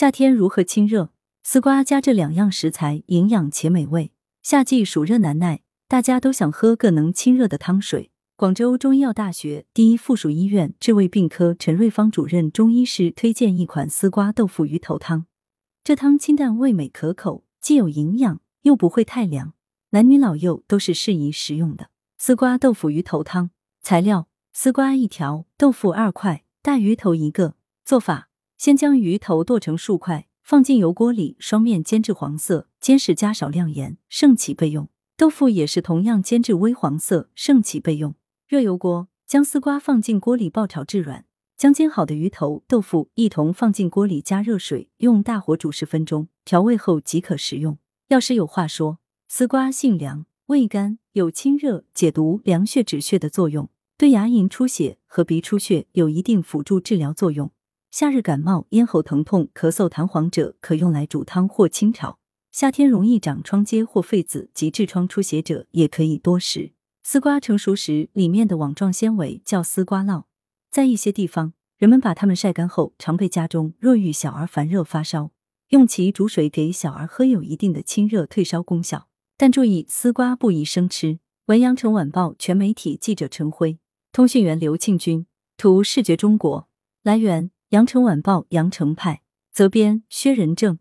夏天如何清热？丝瓜加这两样食材，营养且美味。夏季暑热难耐，大家都想喝个能清热的汤水。广州中医药大学第一附属医院治胃病科陈瑞芳主任中医师推荐一款丝瓜豆腐鱼头汤。这汤清淡味美可口，既有营养，又不会太凉，男女老幼都是适宜食用的。丝瓜豆腐鱼头汤材料：丝瓜一条，豆腐二块，大鱼头一个。做法：先将鱼头剁成数块，放进油锅里，双面煎至黄色，煎时加少量盐，盛起备用。豆腐也是同样煎至微黄色，盛起备用。热油锅，将丝瓜放进锅里爆炒至软，将煎好的鱼头、豆腐一同放进锅里加热水，用大火煮十分钟，调味后即可食用。药师有话说：丝瓜性凉，味甘，有清热、解毒、凉血止血的作用，对牙龈出血和鼻出血有一定辅助治疗作用。夏日感冒、咽喉疼痛、咳嗽、痰黄者可用来煮汤或清炒。夏天容易长疮疖或痱子及痔疮出血者也可以多食。丝瓜成熟时，里面的网状纤维叫丝瓜烙，在一些地方，人们把它们晒干后常备家中。若遇小儿烦热发烧，用其煮水给小儿喝，有一定的清热退烧功效。但注意，丝瓜不宜生吃。文阳城晚报全媒体记者陈辉，通讯员刘庆军，图视觉中国。来源。羊城晚报羊城派责编薛仁正。